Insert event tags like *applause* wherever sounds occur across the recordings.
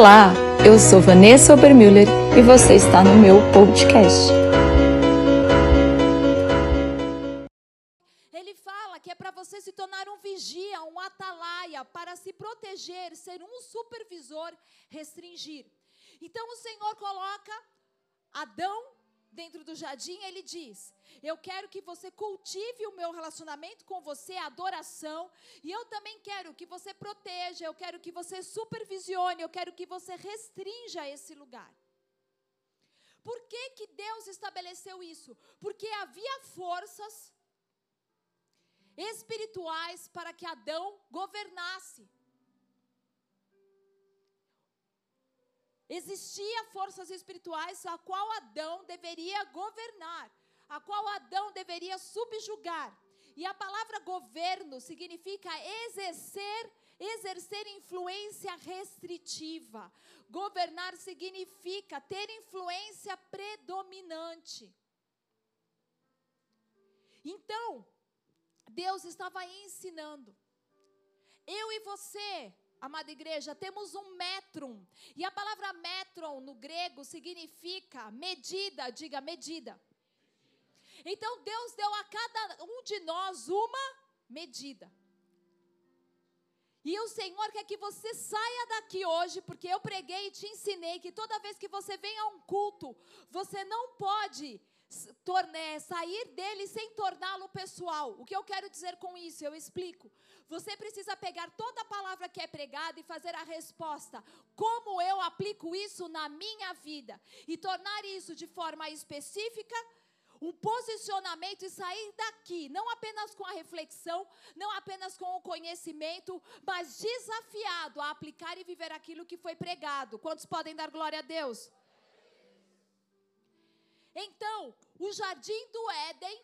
Olá, eu sou Vanessa Obermüller e você está no meu podcast. Ele fala que é para você se tornar um vigia, um atalaia, para se proteger, ser um supervisor, restringir. Então o Senhor coloca Adão dentro do jardim, ele diz: Eu quero que você cultive o meu relacionamento com você, a adoração, e eu também quero que você proteja, eu quero que você supervisione, eu quero que você restrinja esse lugar. Por que, que Deus estabeleceu isso? Porque havia forças espirituais para que Adão governasse. Existia forças espirituais a qual Adão deveria governar, a qual Adão deveria subjugar. E a palavra governo significa exercer, exercer influência restritiva. Governar significa ter influência predominante. Então, Deus estava ensinando. Eu e você amada igreja, temos um metrum. E a palavra metron no grego significa medida, diga medida. Então Deus deu a cada um de nós uma medida. E o Senhor quer que você saia daqui hoje, porque eu preguei e te ensinei que toda vez que você vem a um culto, você não pode sair dele sem torná-lo pessoal. O que eu quero dizer com isso? Eu explico. Você precisa pegar toda a palavra que é pregada e fazer a resposta. Como eu aplico isso na minha vida? E tornar isso de forma específica um posicionamento e sair daqui, não apenas com a reflexão, não apenas com o conhecimento, mas desafiado a aplicar e viver aquilo que foi pregado. Quantos podem dar glória a Deus? Então, o jardim do Éden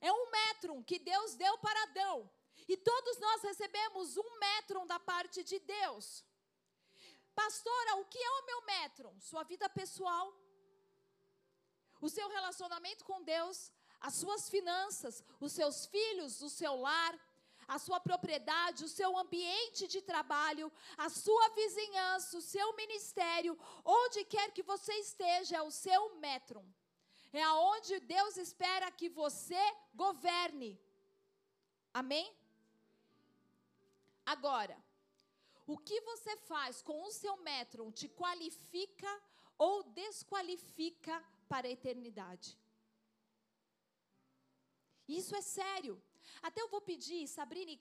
é um metro que Deus deu para Adão. E todos nós recebemos um metro da parte de Deus. Pastora, o que é o meu metro? Sua vida pessoal, o seu relacionamento com Deus, as suas finanças, os seus filhos, o seu lar, a sua propriedade, o seu ambiente de trabalho, a sua vizinhança, o seu ministério, onde quer que você esteja, é o seu metro é aonde Deus espera que você governe. Amém? Agora, o que você faz com o seu metro te qualifica ou desqualifica para a eternidade? Isso é sério. Até eu vou pedir, Sabrine,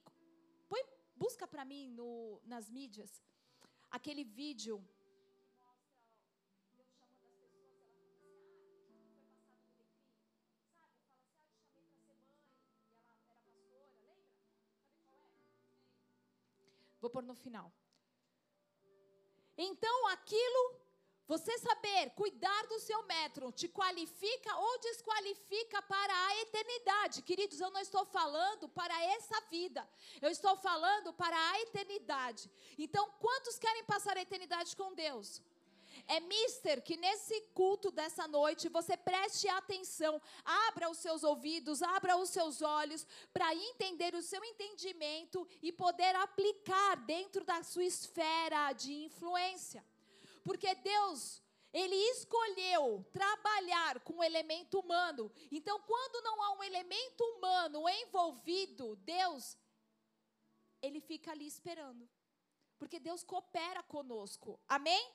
põe, busca para mim no, nas mídias aquele vídeo Vou pôr no final. Então, aquilo, você saber cuidar do seu metro, te qualifica ou desqualifica para a eternidade. Queridos, eu não estou falando para essa vida, eu estou falando para a eternidade. Então, quantos querem passar a eternidade com Deus? É mister que nesse culto dessa noite você preste atenção, abra os seus ouvidos, abra os seus olhos para entender o seu entendimento e poder aplicar dentro da sua esfera de influência. Porque Deus ele escolheu trabalhar com o elemento humano. Então, quando não há um elemento humano envolvido, Deus, ele fica ali esperando. Porque Deus coopera conosco. Amém?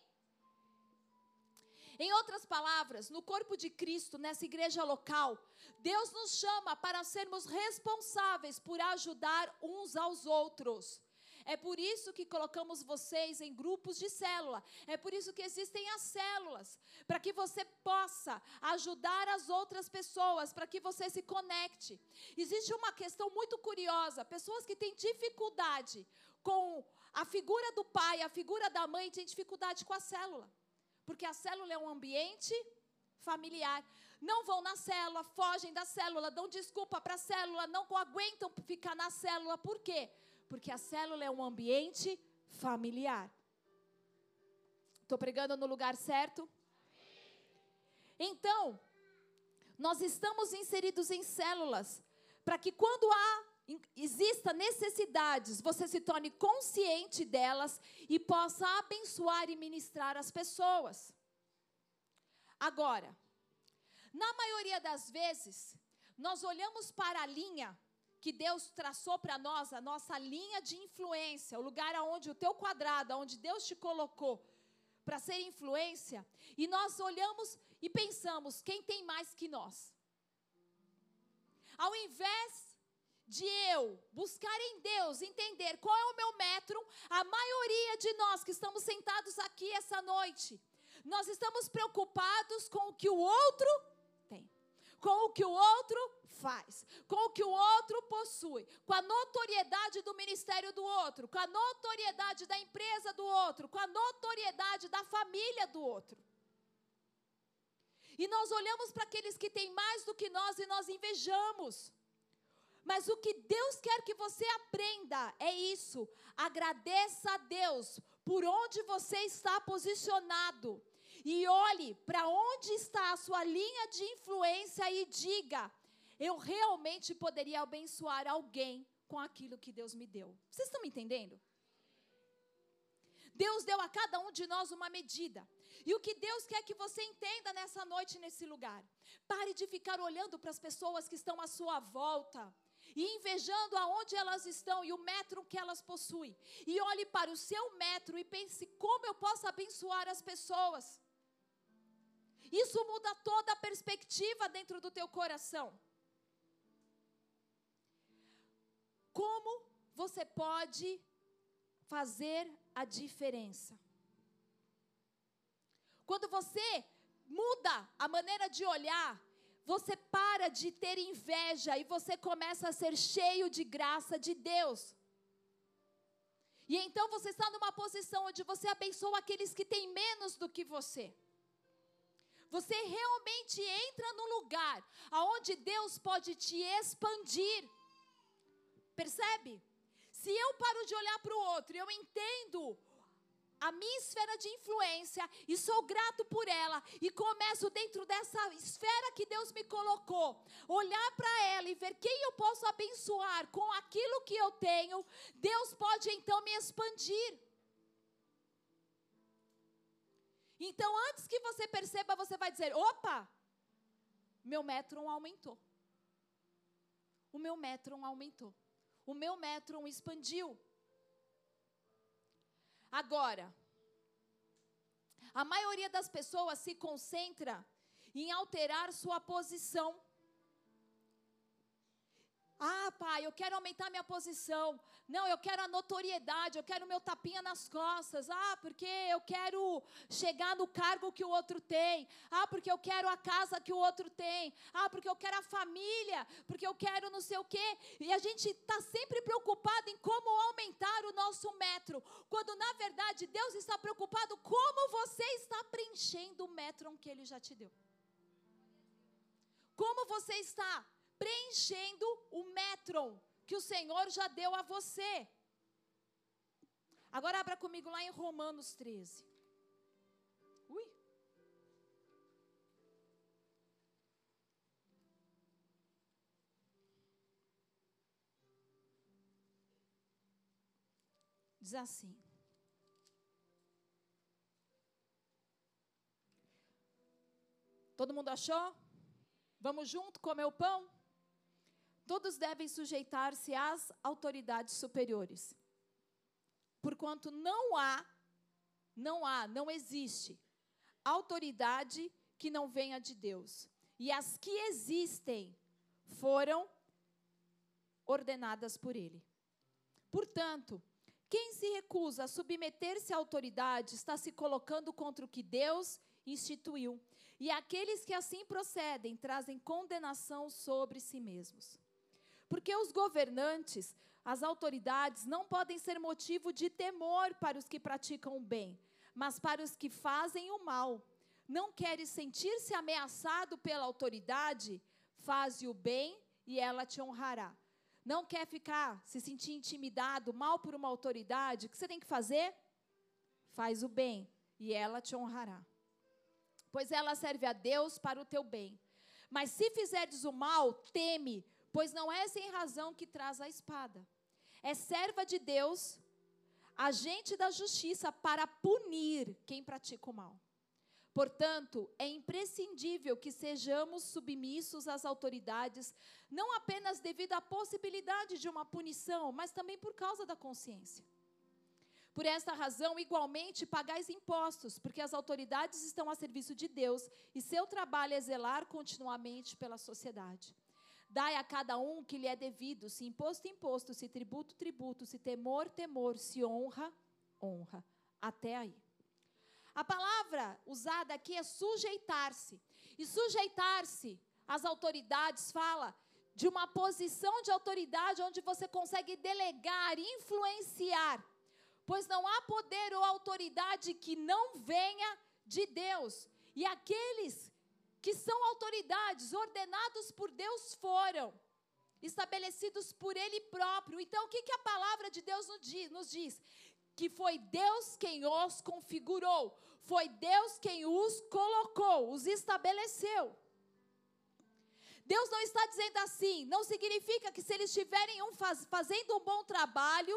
Em outras palavras, no corpo de Cristo, nessa igreja local, Deus nos chama para sermos responsáveis por ajudar uns aos outros. É por isso que colocamos vocês em grupos de célula. É por isso que existem as células. Para que você possa ajudar as outras pessoas, para que você se conecte. Existe uma questão muito curiosa: pessoas que têm dificuldade com a figura do pai, a figura da mãe, têm dificuldade com a célula. Porque a célula é um ambiente familiar. Não vão na célula, fogem da célula, dão desculpa para a célula, não aguentam ficar na célula. Por quê? Porque a célula é um ambiente familiar. Estou pregando no lugar certo? Então, nós estamos inseridos em células para que quando há exista necessidades, você se torne consciente delas e possa abençoar e ministrar as pessoas. Agora, na maioria das vezes, nós olhamos para a linha que Deus traçou para nós, a nossa linha de influência, o lugar aonde o teu quadrado, onde Deus te colocou para ser influência, e nós olhamos e pensamos, quem tem mais que nós? Ao invés de eu buscar em Deus, entender qual é o meu metro, a maioria de nós que estamos sentados aqui essa noite, nós estamos preocupados com o que o outro tem, com o que o outro faz, com o que o outro possui, com a notoriedade do ministério do outro, com a notoriedade da empresa do outro, com a notoriedade da família do outro. E nós olhamos para aqueles que têm mais do que nós e nós invejamos. Mas o que Deus quer que você aprenda é isso. Agradeça a Deus por onde você está posicionado. E olhe para onde está a sua linha de influência e diga: eu realmente poderia abençoar alguém com aquilo que Deus me deu. Vocês estão me entendendo? Deus deu a cada um de nós uma medida. E o que Deus quer que você entenda nessa noite, nesse lugar. Pare de ficar olhando para as pessoas que estão à sua volta e invejando aonde elas estão e o metro que elas possuem. E olhe para o seu metro e pense como eu posso abençoar as pessoas. Isso muda toda a perspectiva dentro do teu coração. Como você pode fazer a diferença? Quando você muda a maneira de olhar, você para de ter inveja e você começa a ser cheio de graça de Deus. E então você está numa posição onde você abençoa aqueles que têm menos do que você. Você realmente entra no lugar aonde Deus pode te expandir. Percebe? Se eu paro de olhar para o outro, eu entendo a minha esfera de influência e sou grato por ela e começo dentro dessa esfera que Deus me colocou, olhar para ela e ver quem eu posso abençoar com aquilo que eu tenho, Deus pode então me expandir. Então, antes que você perceba, você vai dizer: opa, meu metro aumentou. O meu metro aumentou. O meu metro expandiu. Agora, a maioria das pessoas se concentra em alterar sua posição. Ah, pai, eu quero aumentar minha posição. Não, eu quero a notoriedade, eu quero o meu tapinha nas costas. Ah, porque eu quero chegar no cargo que o outro tem. Ah, porque eu quero a casa que o outro tem. Ah, porque eu quero a família, porque eu quero não sei o quê. E a gente está sempre preocupado em como aumentar o nosso metro. Quando na verdade Deus está preocupado como você está preenchendo o metro que Ele já te deu. Como você está preenchendo o metron que o Senhor já deu a você. Agora abra comigo lá em Romanos 13. Ui. Diz assim. Todo mundo achou? Vamos junto comer o pão? Todos devem sujeitar-se às autoridades superiores. Porquanto não há, não há, não existe autoridade que não venha de Deus. E as que existem foram ordenadas por Ele. Portanto, quem se recusa a submeter-se à autoridade está se colocando contra o que Deus instituiu. E aqueles que assim procedem trazem condenação sobre si mesmos. Porque os governantes, as autoridades, não podem ser motivo de temor para os que praticam o bem, mas para os que fazem o mal. Não queres sentir-se ameaçado pela autoridade? Faze o bem e ela te honrará. Não quer ficar, se sentir intimidado, mal por uma autoridade? O que você tem que fazer? Faz o bem e ela te honrará. Pois ela serve a Deus para o teu bem. Mas se fizeres o mal, teme, pois não é sem razão que traz a espada. É serva de Deus, agente da justiça para punir quem pratica o mal. Portanto, é imprescindível que sejamos submissos às autoridades, não apenas devido à possibilidade de uma punição, mas também por causa da consciência. Por esta razão, igualmente, pagais impostos, porque as autoridades estão a serviço de Deus e seu trabalho é zelar continuamente pela sociedade. Dai a cada um que lhe é devido, se imposto, imposto, se tributo, tributo, se temor, temor, se honra, honra. Até aí. A palavra usada aqui é sujeitar-se. E sujeitar-se às autoridades fala de uma posição de autoridade onde você consegue delegar, influenciar. Pois não há poder ou autoridade que não venha de Deus. E aqueles que são autoridades ordenados por Deus foram estabelecidos por Ele próprio. Então, o que, que a palavra de Deus nos diz? Que foi Deus quem os configurou, foi Deus quem os colocou, os estabeleceu. Deus não está dizendo assim, não significa que se eles estiverem um faz, fazendo um bom trabalho,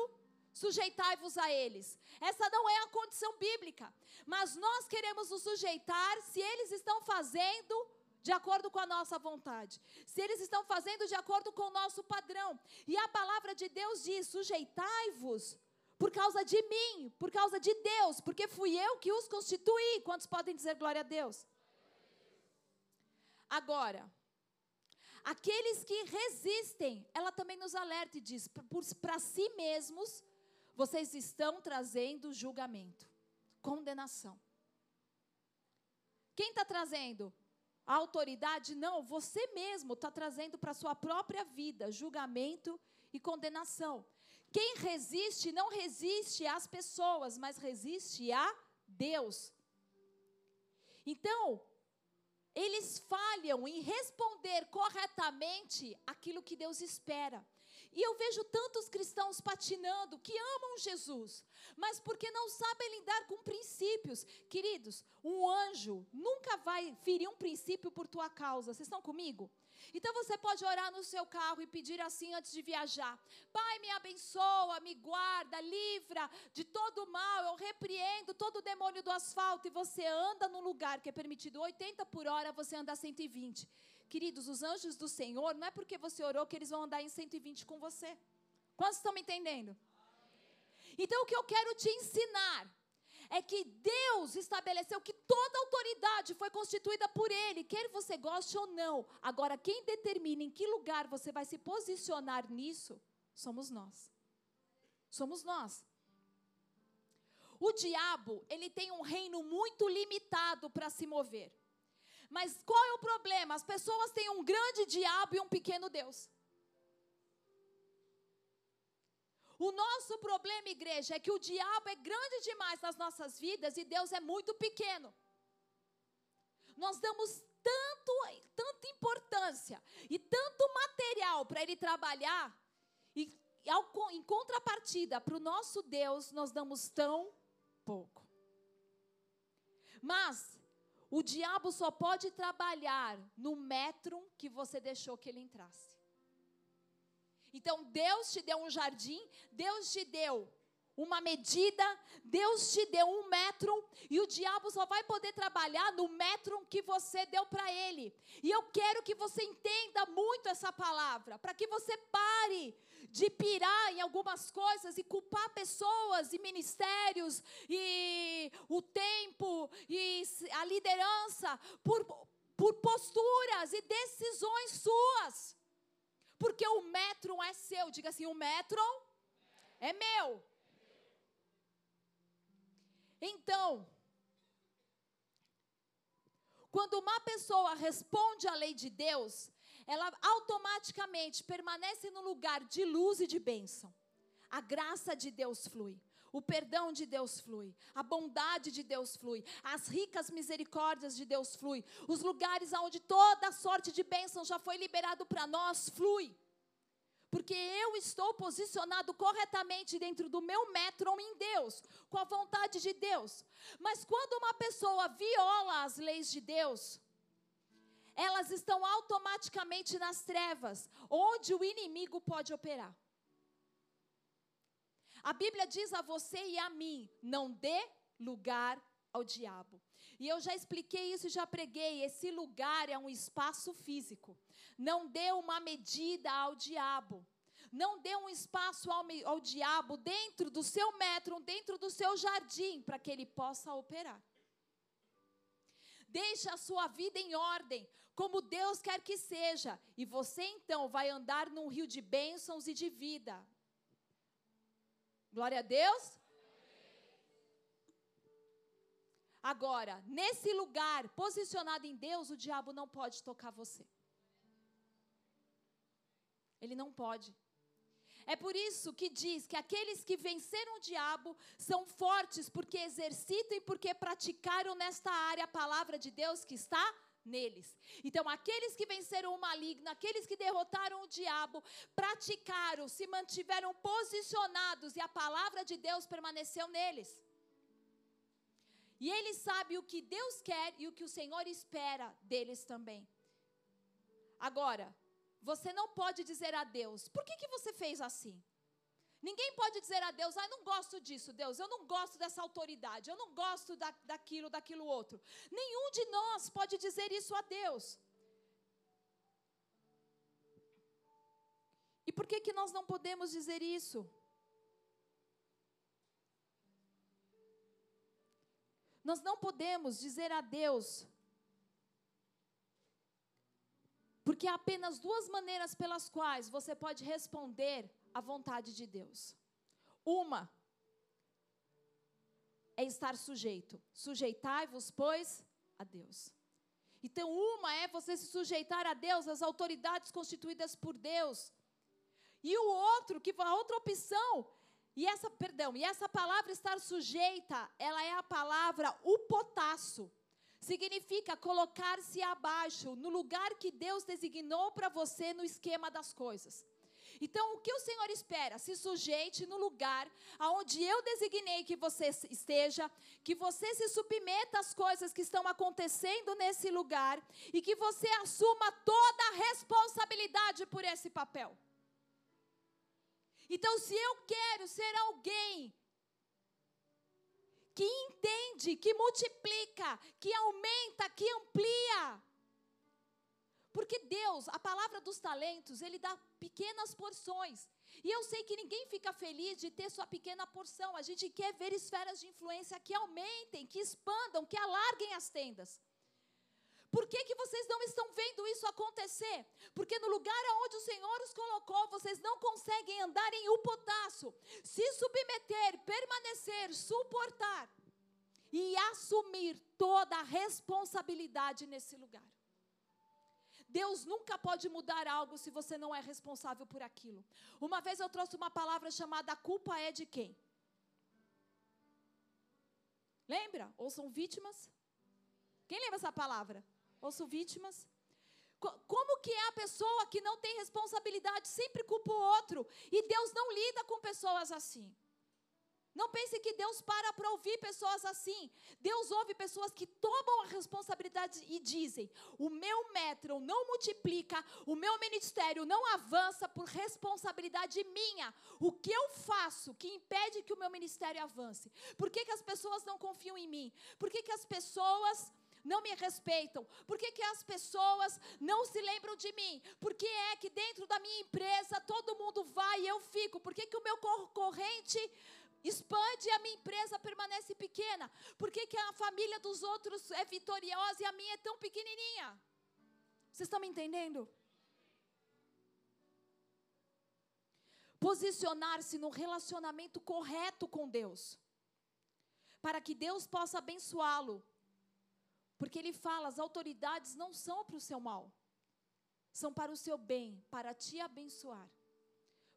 sujeitai-vos a eles. Essa não é a condição bíblica. Mas nós queremos nos sujeitar se eles estão fazendo de acordo com a nossa vontade. Se eles estão fazendo de acordo com o nosso padrão. E a palavra de Deus diz: sujeitai-vos por causa de mim, por causa de Deus, porque fui eu que os constituí. Quantos podem dizer glória a Deus? Agora, aqueles que resistem, ela também nos alerta e diz: para si mesmos, vocês estão trazendo julgamento, condenação. Quem está trazendo? A autoridade? Não, você mesmo está trazendo para a sua própria vida julgamento e condenação. Quem resiste não resiste às pessoas, mas resiste a Deus. Então, eles falham em responder corretamente aquilo que Deus espera. E eu vejo tantos cristãos patinando que amam Jesus, mas porque não sabem lidar com princípios. Queridos, um anjo nunca vai ferir um princípio por tua causa. Vocês estão comigo? Então você pode orar no seu carro e pedir assim antes de viajar: Pai, me abençoa, me guarda, livra de todo mal. Eu repreendo todo o demônio do asfalto. E você anda num lugar que é permitido 80 por hora, você anda 120. Queridos, os anjos do Senhor, não é porque você orou que eles vão andar em 120 com você. Quantos estão me entendendo? Então, o que eu quero te ensinar é que Deus estabeleceu que toda autoridade foi constituída por Ele, quer você goste ou não. Agora, quem determina em que lugar você vai se posicionar nisso, somos nós. Somos nós. O diabo, ele tem um reino muito limitado para se mover. Mas qual é o problema? As pessoas têm um grande diabo e um pequeno Deus. O nosso problema, igreja, é que o diabo é grande demais nas nossas vidas e Deus é muito pequeno. Nós damos tanto, tanta importância e tanto material para ele trabalhar, e ao, em contrapartida, para o nosso Deus, nós damos tão pouco. Mas o diabo só pode trabalhar no metro que você deixou que ele entrasse. Então Deus te deu um jardim, Deus te deu uma medida, Deus te deu um metro e o diabo só vai poder trabalhar no metro que você deu para ele. E eu quero que você entenda muito essa palavra, para que você pare de pirar em algumas coisas e culpar pessoas e ministérios e o tempo e a liderança por, por posturas e decisões suas. Porque o metro é seu. Diga assim: o metro é meu. Então, quando uma pessoa responde à lei de Deus, ela automaticamente permanece no lugar de luz e de bênção. A graça de Deus flui. O perdão de Deus flui, a bondade de Deus flui, as ricas misericórdias de Deus flui, os lugares onde toda sorte de bênção já foi liberado para nós flui. Porque eu estou posicionado corretamente dentro do meu metro em Deus, com a vontade de Deus. Mas quando uma pessoa viola as leis de Deus, elas estão automaticamente nas trevas, onde o inimigo pode operar. A Bíblia diz a você e a mim: não dê lugar ao diabo. E eu já expliquei isso e já preguei. Esse lugar é um espaço físico. Não dê uma medida ao diabo. Não dê um espaço ao, ao diabo dentro do seu metro, dentro do seu jardim, para que ele possa operar. Deixe a sua vida em ordem, como Deus quer que seja, e você então vai andar num rio de bênçãos e de vida. Glória a Deus. Agora, nesse lugar, posicionado em Deus, o diabo não pode tocar você. Ele não pode. É por isso que diz que aqueles que venceram o diabo são fortes porque exercitam e porque praticaram nesta área a palavra de Deus que está neles. Então, aqueles que venceram o maligno, aqueles que derrotaram o diabo, praticaram, se mantiveram posicionados e a palavra de Deus permaneceu neles. E eles sabem o que Deus quer e o que o Senhor espera deles também. Agora, você não pode dizer a Deus, por que, que você fez assim? Ninguém pode dizer a Deus, ah, eu não gosto disso, Deus, eu não gosto dessa autoridade, eu não gosto da, daquilo, daquilo outro. Nenhum de nós pode dizer isso a Deus. E por que, que nós não podemos dizer isso? Nós não podemos dizer a Deus, porque há apenas duas maneiras pelas quais você pode responder à vontade de Deus. Uma é estar sujeito. Sujeitai-vos, pois, a Deus. Então, uma é você se sujeitar a Deus, às autoridades constituídas por Deus. E o outro, que a outra opção, e essa, perdão, e essa palavra estar sujeita, ela é a palavra upotasso significa colocar-se abaixo, no lugar que Deus designou para você no esquema das coisas. Então, o que o Senhor espera? Se sujeite no lugar aonde eu designei que você esteja, que você se submeta às coisas que estão acontecendo nesse lugar e que você assuma toda a responsabilidade por esse papel. Então, se eu quero ser alguém que entende, que multiplica, que aumenta, que amplia. Porque Deus, a palavra dos talentos, Ele dá pequenas porções. E eu sei que ninguém fica feliz de ter sua pequena porção. A gente quer ver esferas de influência que aumentem, que expandam, que alarguem as tendas. Por que, que vocês não estão vendo isso acontecer? Porque no lugar aonde o Senhor os colocou, vocês não conseguem andar em upotaço, se submeter, permanecer, suportar e assumir toda a responsabilidade nesse lugar. Deus nunca pode mudar algo se você não é responsável por aquilo. Uma vez eu trouxe uma palavra chamada culpa é de quem? Lembra? Ou são vítimas? Quem lembra essa palavra? Ouço vítimas. Como que é a pessoa que não tem responsabilidade, sempre culpa o outro, e Deus não lida com pessoas assim? Não pense que Deus para para ouvir pessoas assim. Deus ouve pessoas que tomam a responsabilidade e dizem: o meu metro não multiplica, o meu ministério não avança por responsabilidade minha. O que eu faço que impede que o meu ministério avance? Por que, que as pessoas não confiam em mim? Por que, que as pessoas não me respeitam? Por que, que as pessoas não se lembram de mim? Por que é que dentro da minha empresa todo mundo vai e eu fico? Por que, que o meu concorrente expande e a minha empresa permanece pequena? Por que, que a família dos outros é vitoriosa e a minha é tão pequenininha? Vocês estão me entendendo? Posicionar-se no relacionamento correto com Deus, para que Deus possa abençoá-lo porque ele fala: as autoridades não são para o seu mal, são para o seu bem, para te abençoar.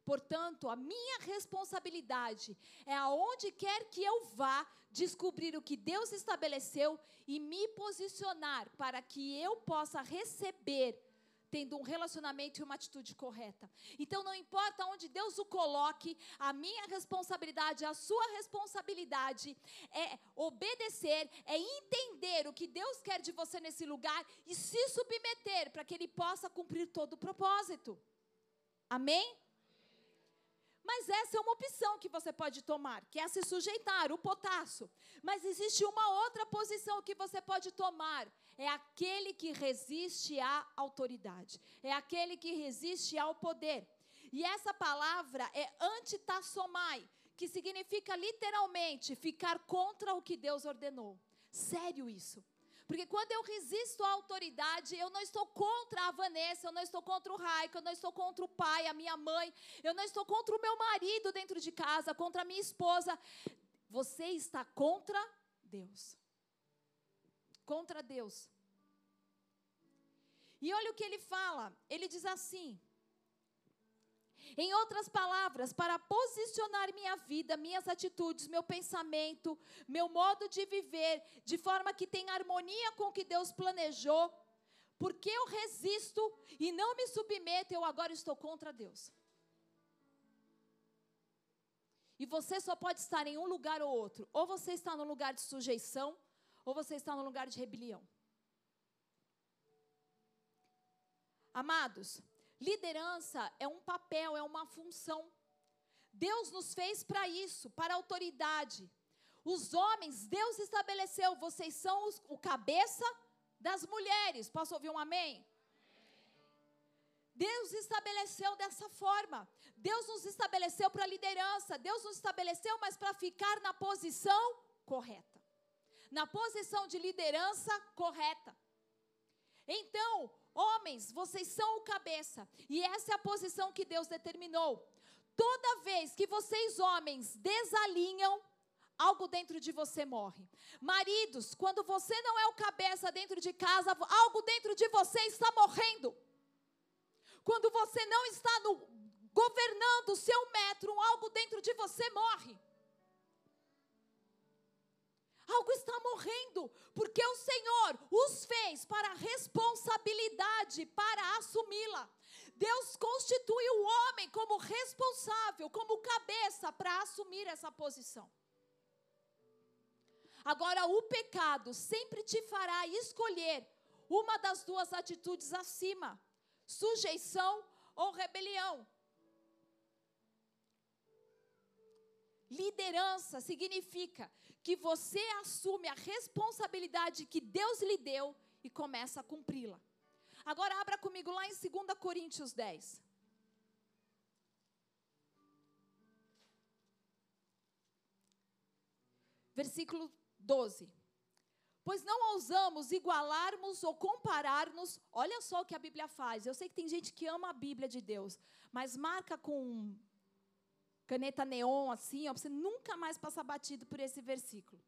Portanto, a minha responsabilidade é aonde quer que eu vá descobrir o que Deus estabeleceu e me posicionar para que eu possa receber tendo um relacionamento e uma atitude correta. Então, não importa onde Deus o coloque, a minha responsabilidade, a sua responsabilidade é obedecer, é entender o que Deus quer de você nesse lugar e se submeter para que Ele possa cumprir todo o propósito. Amém? Mas essa é uma opção que você pode tomar, que é se sujeitar, o potássio. Mas existe uma outra posição que você pode tomar. É aquele que resiste à autoridade. É aquele que resiste ao poder. E essa palavra é antitassomai, que significa literalmente ficar contra o que Deus ordenou. Sério isso. Porque quando eu resisto à autoridade, eu não estou contra a Vanessa, eu não estou contra o Raico, eu não estou contra o pai, a minha mãe, eu não estou contra o meu marido dentro de casa, contra a minha esposa. Você está contra Deus. Contra Deus. E olha o que ele fala. Ele diz assim: em outras palavras, para posicionar minha vida, minhas atitudes, meu pensamento, meu modo de viver, de forma que tenha harmonia com o que Deus planejou, porque eu resisto e não me submeto, eu agora estou contra Deus. E você só pode estar em um lugar ou outro. Ou você está no lugar de sujeição, ou você está no lugar de rebelião. Amados, Liderança é um papel, é uma função. Deus nos fez para isso, para autoridade. Os homens, Deus estabeleceu, vocês são os, o cabeça das mulheres. Posso ouvir um amém? Deus estabeleceu dessa forma. Deus nos estabeleceu para liderança. Deus nos estabeleceu, mas para ficar na posição correta. Na posição de liderança correta. Então, Homens, vocês são o cabeça. E essa é a posição que Deus determinou. Toda vez que vocês, homens, desalinham, algo dentro de você morre. Maridos, quando você não é o cabeça dentro de casa, algo dentro de você está morrendo. Quando você não está no, governando o seu metro, algo dentro de você morre. Algo está morrendo, porque o Senhor os fez para a responsabilidade, para assumi-la. Deus constitui o homem como responsável, como cabeça para assumir essa posição. Agora, o pecado sempre te fará escolher uma das duas atitudes acima: sujeição ou rebelião. Liderança significa que você assume a responsabilidade que Deus lhe deu e começa a cumpri-la. Agora abra comigo lá em 2 Coríntios 10. Versículo 12. Pois não ousamos igualarmos ou compararmos. Olha só o que a Bíblia faz. Eu sei que tem gente que ama a Bíblia de Deus, mas marca com caneta neon assim, ó, para você nunca mais passar batido por esse versículo.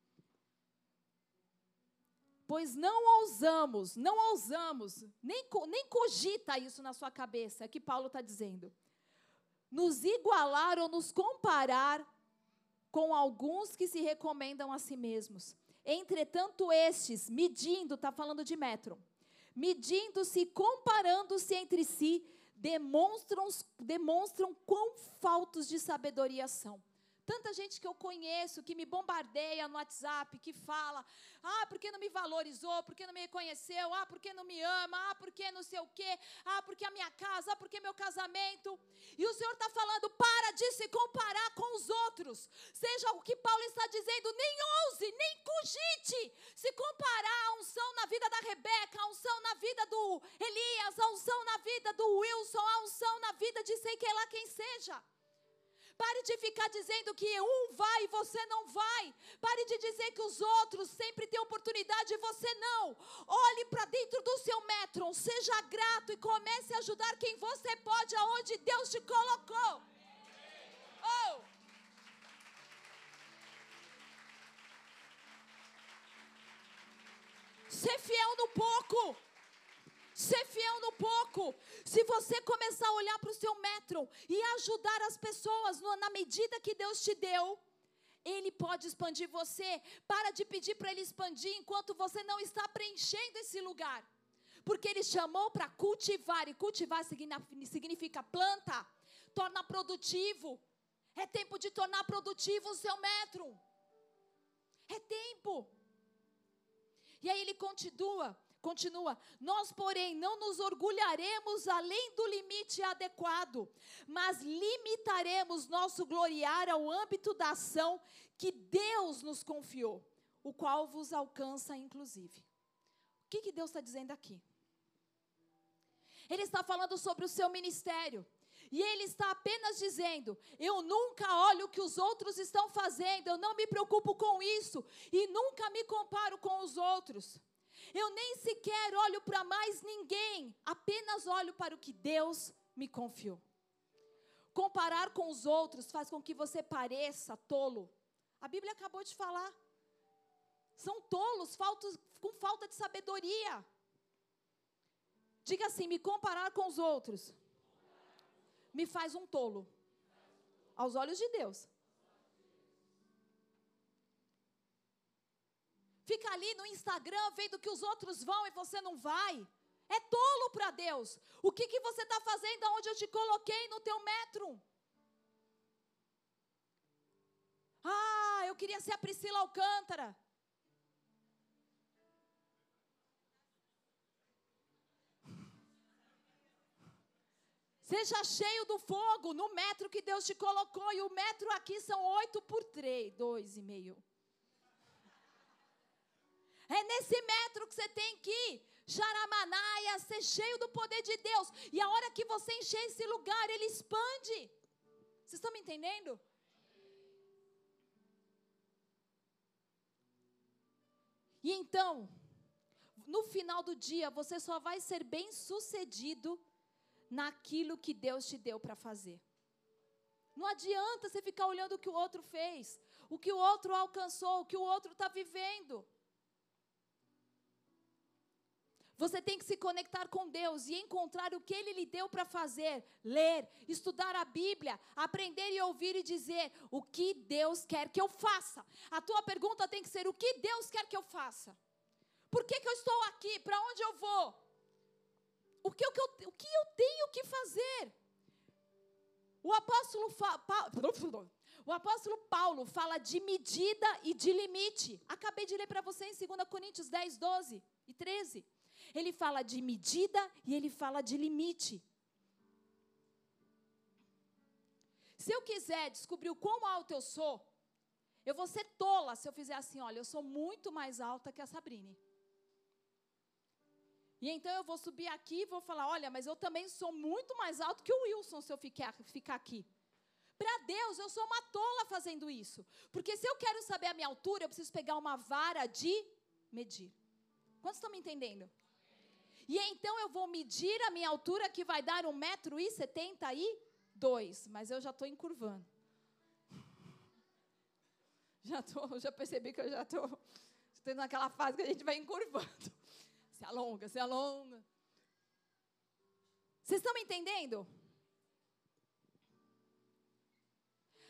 Pois não ousamos, não ousamos, nem, nem cogita isso na sua cabeça, é que Paulo está dizendo. Nos igualar ou nos comparar com alguns que se recomendam a si mesmos. Entretanto, estes, medindo, está falando de metro, medindo-se, comparando-se entre si, demonstram, demonstram quão faltos de sabedoria são. Tanta gente que eu conheço, que me bombardeia no WhatsApp, que fala: ah, porque não me valorizou, porque não me reconheceu, ah, porque não me ama, ah, porque não sei o quê, ah, porque a minha casa, ah, porque meu casamento. E o Senhor está falando: para de se comparar com os outros. Seja o que Paulo está dizendo, nem ouse, nem cogite se comparar a unção na vida da Rebeca, a unção na vida do Elias, a unção na vida do Wilson, a unção na vida de sei que lá quem seja. Pare de ficar dizendo que um vai e você não vai. Pare de dizer que os outros sempre têm oportunidade e você não. Olhe para dentro do seu metro, seja grato e comece a ajudar quem você pode aonde Deus te colocou. Oh! Ser fiel no pouco. Ser fiel no pouco. Se você começar a olhar para o seu metro e ajudar as pessoas na medida que Deus te deu, Ele pode expandir você. Para de pedir para Ele expandir enquanto você não está preenchendo esse lugar. porque Ele chamou para cultivar, e cultivar significa planta, torna produtivo. É tempo de tornar produtivo o seu metro. É tempo. E aí ele continua, continua: Nós, porém, não nos orgulharemos além do limite adequado, mas limitaremos nosso gloriar ao âmbito da ação que Deus nos confiou, o qual vos alcança, inclusive. O que, que Deus está dizendo aqui? Ele está falando sobre o seu ministério. E ele está apenas dizendo: eu nunca olho o que os outros estão fazendo, eu não me preocupo com isso e nunca me comparo com os outros. Eu nem sequer olho para mais ninguém, apenas olho para o que Deus me confiou. Comparar com os outros faz com que você pareça tolo. A Bíblia acabou de falar. São tolos, faltos, com falta de sabedoria. Diga assim: me comparar com os outros me faz um tolo aos olhos de Deus. Fica ali no Instagram vendo que os outros vão e você não vai. É tolo para Deus. O que, que você está fazendo aonde eu te coloquei no teu metro? Ah, eu queria ser a Priscila Alcântara. Seja cheio do fogo no metro que Deus te colocou. E o metro aqui são oito por três, dois e meio. É nesse metro que você tem que ir. Charamanaia, ser cheio do poder de Deus. E a hora que você encher esse lugar, ele expande. Vocês estão me entendendo? E então, no final do dia, você só vai ser bem sucedido naquilo que Deus te deu para fazer. Não adianta você ficar olhando o que o outro fez, o que o outro alcançou, o que o outro está vivendo. Você tem que se conectar com Deus e encontrar o que Ele lhe deu para fazer. Ler, estudar a Bíblia, aprender e ouvir e dizer o que Deus quer que eu faça. A tua pergunta tem que ser: o que Deus quer que eu faça? Por que, que eu estou aqui? Para onde eu vou? o que, o, que eu, o que eu tenho que fazer? O apóstolo, fa, o apóstolo Paulo fala de medida e de limite. Acabei de ler para você em 2 Coríntios 10, 12 e 13. Ele fala de medida e ele fala de limite. Se eu quiser descobrir o quão alto eu sou, eu vou ser tola se eu fizer assim: olha, eu sou muito mais alta que a Sabrine. E então eu vou subir aqui e vou falar: olha, mas eu também sou muito mais alto que o Wilson se eu ficar, ficar aqui. Para Deus, eu sou uma tola fazendo isso. Porque se eu quero saber a minha altura, eu preciso pegar uma vara de medir. Quantos estão me entendendo? E então eu vou medir a minha altura, que vai dar um metro e setenta e dois. Mas eu já estou encurvando. *laughs* Já, tô, já percebi que eu já estou tendo aquela fase que a gente vai encurvando *laughs* se alonga, se alonga. Vocês estão me entendendo?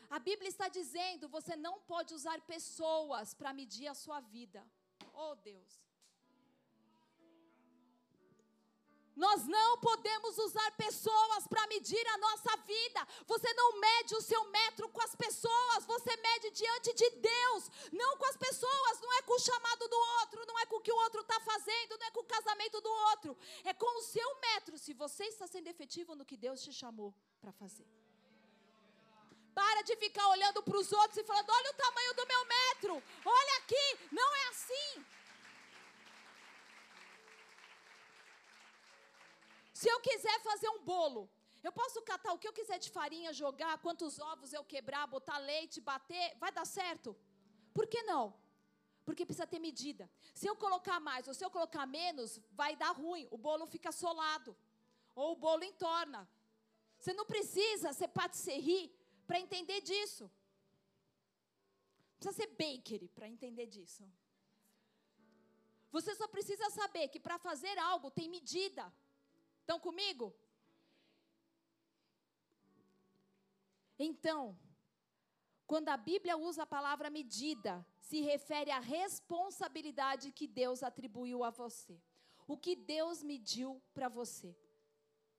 A Bíblia está dizendo: você não pode usar pessoas para medir a sua vida. Oh Deus. Nós não podemos usar pessoas para medir a nossa vida. Você não mede o seu metro com as pessoas, você mede diante de Deus, não com as pessoas, não é com o chamado do outro, não é com o que o outro está fazendo, não é com o casamento do outro, é com o seu metro, se você está sendo efetivo no que Deus te chamou para fazer. Para de ficar olhando para os outros e falando: olha o tamanho do meu metro, olha aqui, não é assim. Se eu quiser fazer um bolo, eu posso catar o que eu quiser de farinha, jogar, quantos ovos eu quebrar, botar leite, bater, vai dar certo? Por que não? Porque precisa ter medida. Se eu colocar mais ou se eu colocar menos, vai dar ruim. O bolo fica solado. Ou o bolo entorna. Você não precisa ser patisserie para entender disso. Precisa ser bakery para entender disso. Você só precisa saber que para fazer algo tem medida. Estão comigo? Então, quando a Bíblia usa a palavra medida, se refere à responsabilidade que Deus atribuiu a você. o que Deus mediu para você?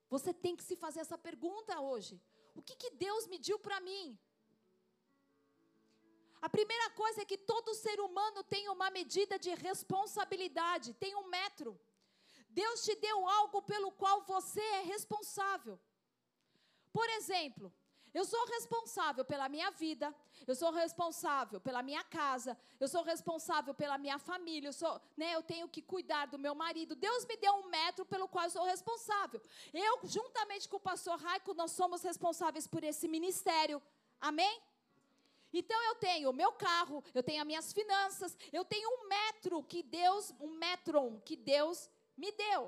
Você tem que se fazer essa pergunta hoje. O que, que Deus mediu para mim? A primeira coisa é que todo ser humano tem uma medida de responsabilidade, tem um metro. Deus te deu algo pelo qual você é responsável. Por exemplo, eu sou responsável pela minha vida, eu sou responsável pela minha casa, eu sou responsável pela minha família, eu, sou, né, eu tenho que cuidar do meu marido. Deus me deu um metro pelo qual eu sou responsável. Eu, juntamente com o pastor Raico, nós somos responsáveis por esse ministério. Amém? Então eu tenho o meu carro, eu tenho as minhas finanças, eu tenho um metro que Deus, um metron que Deus me deu.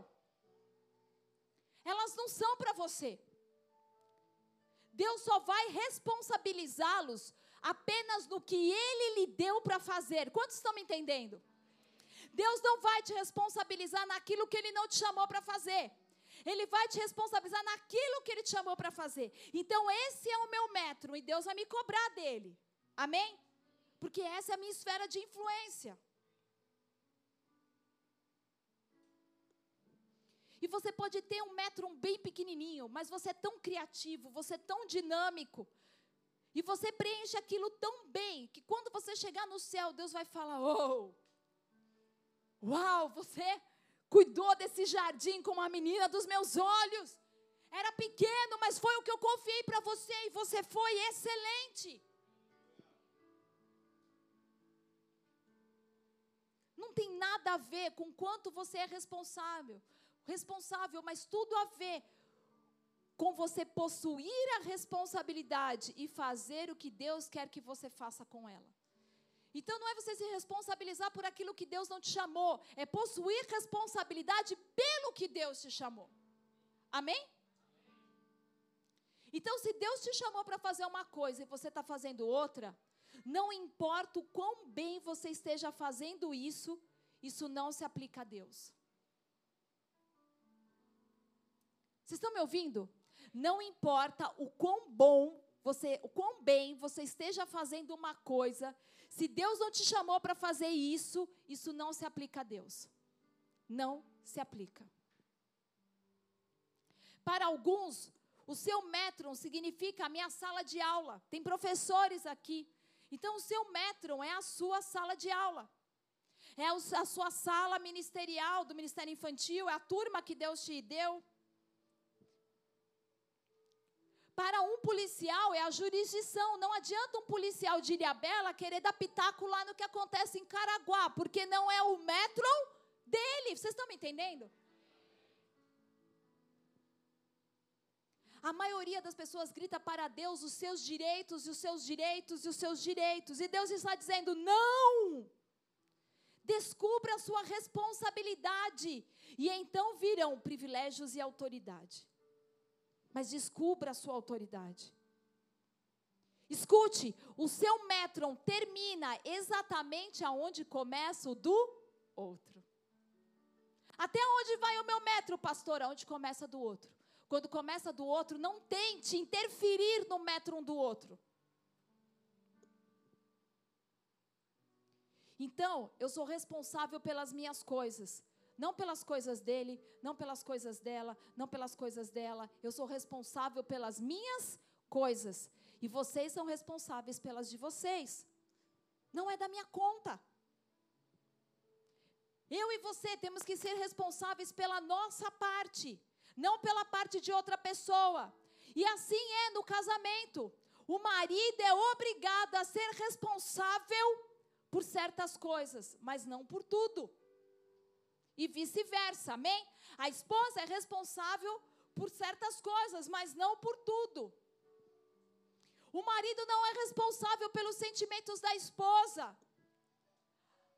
Elas não são para você. Deus só vai responsabilizá-los apenas no que Ele lhe deu para fazer. Quantos estão me entendendo? Deus não vai te responsabilizar naquilo que Ele não te chamou para fazer. Ele vai te responsabilizar naquilo que Ele te chamou para fazer. Então, esse é o meu metro e Deus vai me cobrar dele. Amém? Porque essa é a minha esfera de influência. E você pode ter um metro bem pequenininho, mas você é tão criativo, você é tão dinâmico. E você preenche aquilo tão bem que quando você chegar no céu, Deus vai falar: Oh, uau, você cuidou desse jardim como a menina dos meus olhos. Era pequeno, mas foi o que eu confiei para você e você foi excelente. Não tem nada a ver com quanto você é responsável, responsável, mas tudo a ver com você possuir a responsabilidade e fazer o que Deus quer que você faça com ela. Então não é você se responsabilizar por aquilo que Deus não te chamou, é possuir responsabilidade pelo que Deus te chamou. Amém? Então, se Deus te chamou para fazer uma coisa e você está fazendo outra, não importa o quão bem você esteja fazendo isso, isso não se aplica a Deus. Vocês estão me ouvindo? Não importa o quão bom você, o quão bem você esteja fazendo uma coisa, se Deus não te chamou para fazer isso, isso não se aplica a Deus. Não se aplica. Para alguns, o seu metron significa a minha sala de aula. Tem professores aqui então, o seu metron é a sua sala de aula. É a sua sala ministerial do Ministério Infantil, é a turma que Deus te deu. Para um policial é a jurisdição. Não adianta um policial de Ilhabela querer dar pitaco lá no que acontece em Caraguá, porque não é o metron dele. Vocês estão me entendendo? A maioria das pessoas grita para Deus os seus direitos e os seus direitos e os seus direitos. E Deus está dizendo: não! Descubra a sua responsabilidade. E então virão privilégios e autoridade. Mas descubra a sua autoridade. Escute, o seu metron termina exatamente aonde começa o do outro. Até onde vai o meu metro, pastor? Aonde começa do outro. Quando começa do outro, não tente interferir no metro um do outro. Então, eu sou responsável pelas minhas coisas. Não pelas coisas dele, não pelas coisas dela, não pelas coisas dela. Eu sou responsável pelas minhas coisas. E vocês são responsáveis pelas de vocês. Não é da minha conta. Eu e você temos que ser responsáveis pela nossa parte não pela parte de outra pessoa. E assim é no casamento. O marido é obrigado a ser responsável por certas coisas, mas não por tudo. E vice-versa, amém? A esposa é responsável por certas coisas, mas não por tudo. O marido não é responsável pelos sentimentos da esposa.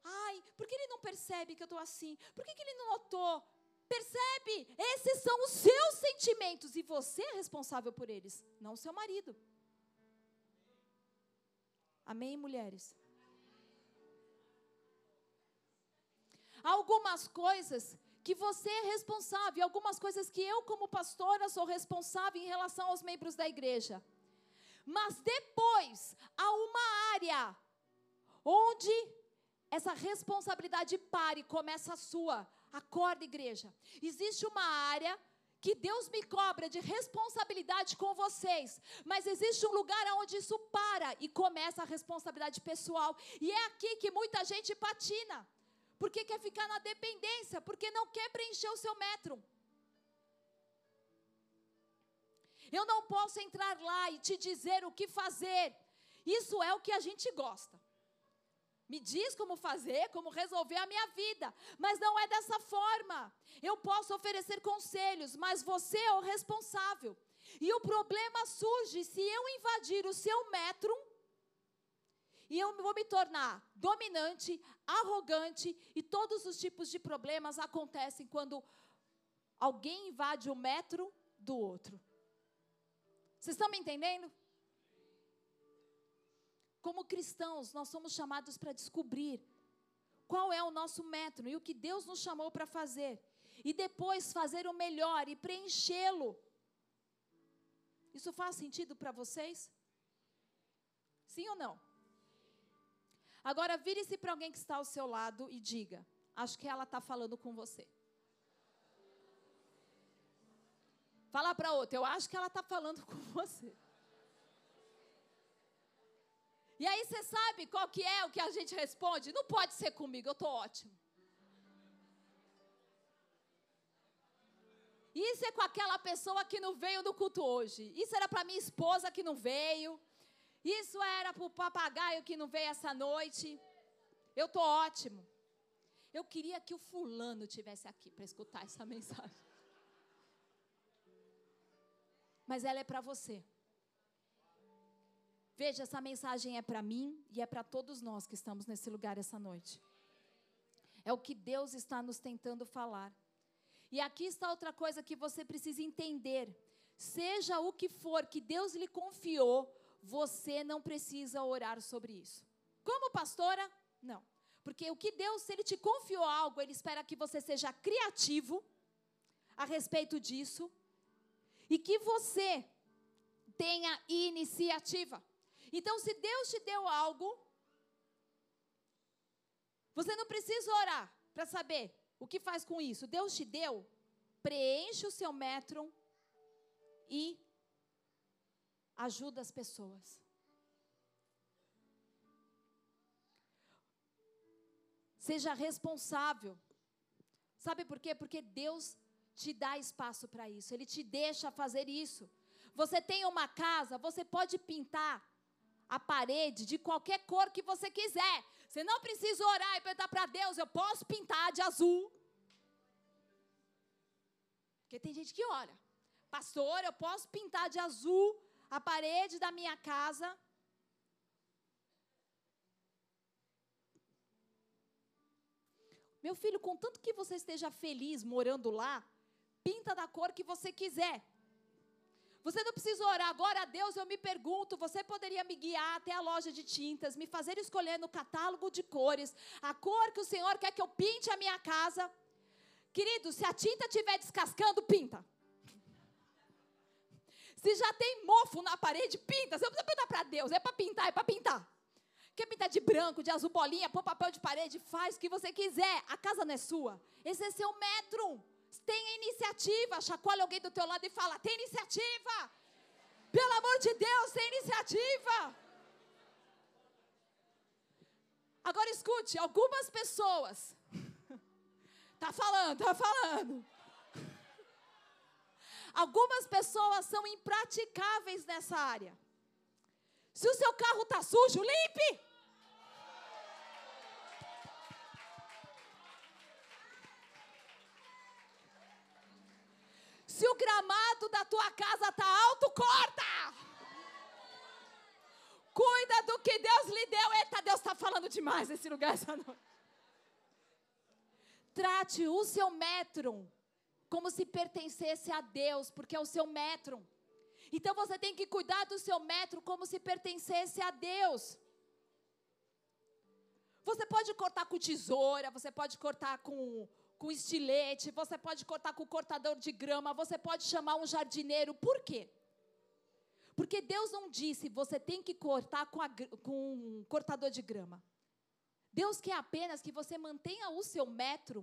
Ai, por que ele não percebe que eu estou assim? Por que, que ele não notou? Percebe? Esses são os seus sentimentos e você é responsável por eles, não seu marido. Amém, mulheres? Algumas coisas que você é responsável, algumas coisas que eu, como pastora, sou responsável em relação aos membros da igreja. Mas depois, há uma área onde essa responsabilidade pare e começa a sua. Acorda, igreja. Existe uma área que Deus me cobra de responsabilidade com vocês, mas existe um lugar onde isso para e começa a responsabilidade pessoal. E é aqui que muita gente patina, porque quer ficar na dependência, porque não quer preencher o seu metro. Eu não posso entrar lá e te dizer o que fazer. Isso é o que a gente gosta. Me diz como fazer, como resolver a minha vida, mas não é dessa forma. Eu posso oferecer conselhos, mas você é o responsável. E o problema surge se eu invadir o seu metro e eu vou me tornar dominante, arrogante e todos os tipos de problemas acontecem quando alguém invade o metro do outro. Vocês estão me entendendo? Como cristãos, nós somos chamados para descobrir qual é o nosso método e o que Deus nos chamou para fazer. E depois fazer o melhor e preenchê-lo. Isso faz sentido para vocês? Sim ou não? Agora vire-se para alguém que está ao seu lado e diga: Acho que ela está falando com você. Fala para outra, eu acho que ela está falando com você. E aí você sabe qual que é o que a gente responde? Não pode ser comigo, eu estou ótimo. Isso é com aquela pessoa que não veio no culto hoje. Isso era para minha esposa que não veio. Isso era para o papagaio que não veio essa noite. Eu estou ótimo. Eu queria que o fulano tivesse aqui para escutar essa mensagem. Mas ela é para você. Veja, essa mensagem é para mim e é para todos nós que estamos nesse lugar essa noite. É o que Deus está nos tentando falar. E aqui está outra coisa que você precisa entender. Seja o que for que Deus lhe confiou, você não precisa orar sobre isso. Como pastora? Não. Porque o que Deus, se Ele te confiou algo, Ele espera que você seja criativo a respeito disso e que você tenha iniciativa. Então, se Deus te deu algo, você não precisa orar para saber o que faz com isso. Deus te deu, preenche o seu metro e ajuda as pessoas. Seja responsável. Sabe por quê? Porque Deus te dá espaço para isso, Ele te deixa fazer isso. Você tem uma casa, você pode pintar a parede de qualquer cor que você quiser. Você não precisa orar e perguntar para Deus, eu posso pintar de azul. Porque tem gente que olha, pastor, eu posso pintar de azul a parede da minha casa. Meu filho, contanto que você esteja feliz morando lá, pinta da cor que você quiser. Você não precisa orar. Agora a Deus eu me pergunto, você poderia me guiar até a loja de tintas, me fazer escolher no catálogo de cores a cor que o Senhor quer que eu pinte a minha casa? Querido, se a tinta estiver descascando, pinta. Se já tem mofo na parede, pinta. Você não precisa perguntar para Deus, é para pintar, é para pintar. Quer pintar de branco, de azul bolinha, pôr papel de parede, faz o que você quiser. A casa não é sua. Esse é seu metro. Tenha iniciativa. Chacoalha alguém do teu lado e fala: tem iniciativa. Pelo amor de Deus, tem iniciativa. Agora escute, algumas pessoas. *laughs* Tá falando, tá falando. Algumas pessoas são impraticáveis nessa área. Se o seu carro tá sujo, limpe. Se o gramado da tua casa está alto, corta. Cuida do que Deus lhe deu. Eita, Deus está falando demais nesse lugar essa noite. Trate o seu metro como se pertencesse a Deus, porque é o seu metro. Então você tem que cuidar do seu metro como se pertencesse a Deus. Você pode cortar com tesoura, você pode cortar com com estilete, você pode cortar com cortador de grama, você pode chamar um jardineiro. Por quê? Porque Deus não disse você tem que cortar com, a, com um cortador de grama. Deus quer apenas que você mantenha o seu metro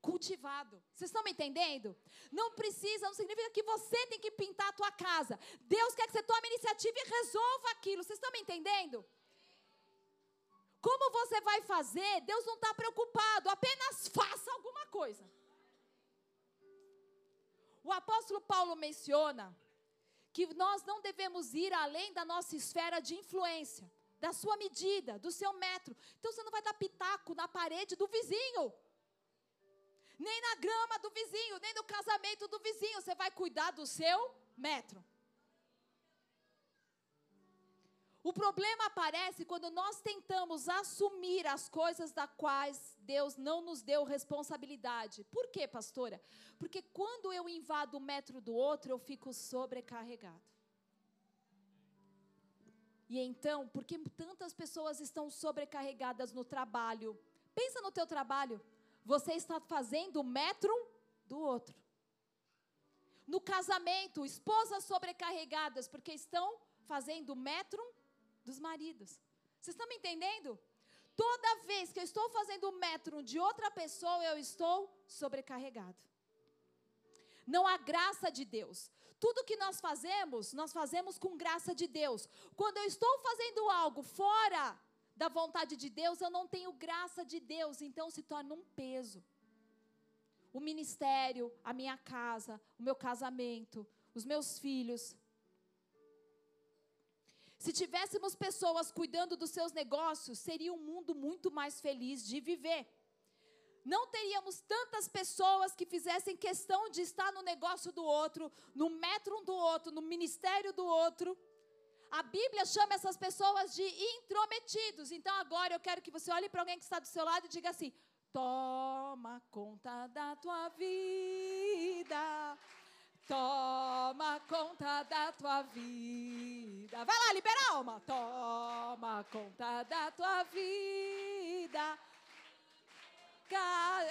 cultivado. Vocês estão me entendendo? Não precisa, não significa que você tem que pintar a tua casa. Deus quer que você tome iniciativa e resolva aquilo. Vocês estão me entendendo? Como você vai fazer? Deus não está preocupado. Apenas faça alguma coisa. O apóstolo Paulo menciona que nós não devemos ir além da nossa esfera de influência, da sua medida, do seu metro. Então você não vai dar pitaco na parede do vizinho nem na grama do vizinho, nem no casamento do vizinho. Você vai cuidar do seu metro. O problema aparece quando nós tentamos assumir as coisas da quais Deus não nos deu responsabilidade. Por quê, pastora? Porque quando eu invado o metro do outro, eu fico sobrecarregado. E então, porque tantas pessoas estão sobrecarregadas no trabalho? Pensa no teu trabalho você está fazendo o metro do outro. No casamento, esposas sobrecarregadas porque estão fazendo o metro dos maridos. Vocês estão me entendendo? Toda vez que eu estou fazendo o metro de outra pessoa, eu estou sobrecarregado. Não há graça de Deus. Tudo que nós fazemos, nós fazemos com graça de Deus. Quando eu estou fazendo algo fora da vontade de Deus, eu não tenho graça de Deus, então se torna um peso. O ministério, a minha casa, o meu casamento, os meus filhos. Se tivéssemos pessoas cuidando dos seus negócios, seria um mundo muito mais feliz de viver. Não teríamos tantas pessoas que fizessem questão de estar no negócio do outro, no metro um do outro, no ministério do outro. A Bíblia chama essas pessoas de intrometidos. Então agora eu quero que você olhe para alguém que está do seu lado e diga assim: Toma conta da tua vida. Toma conta da tua vida. Vai lá, libera a alma. Toma conta da tua vida.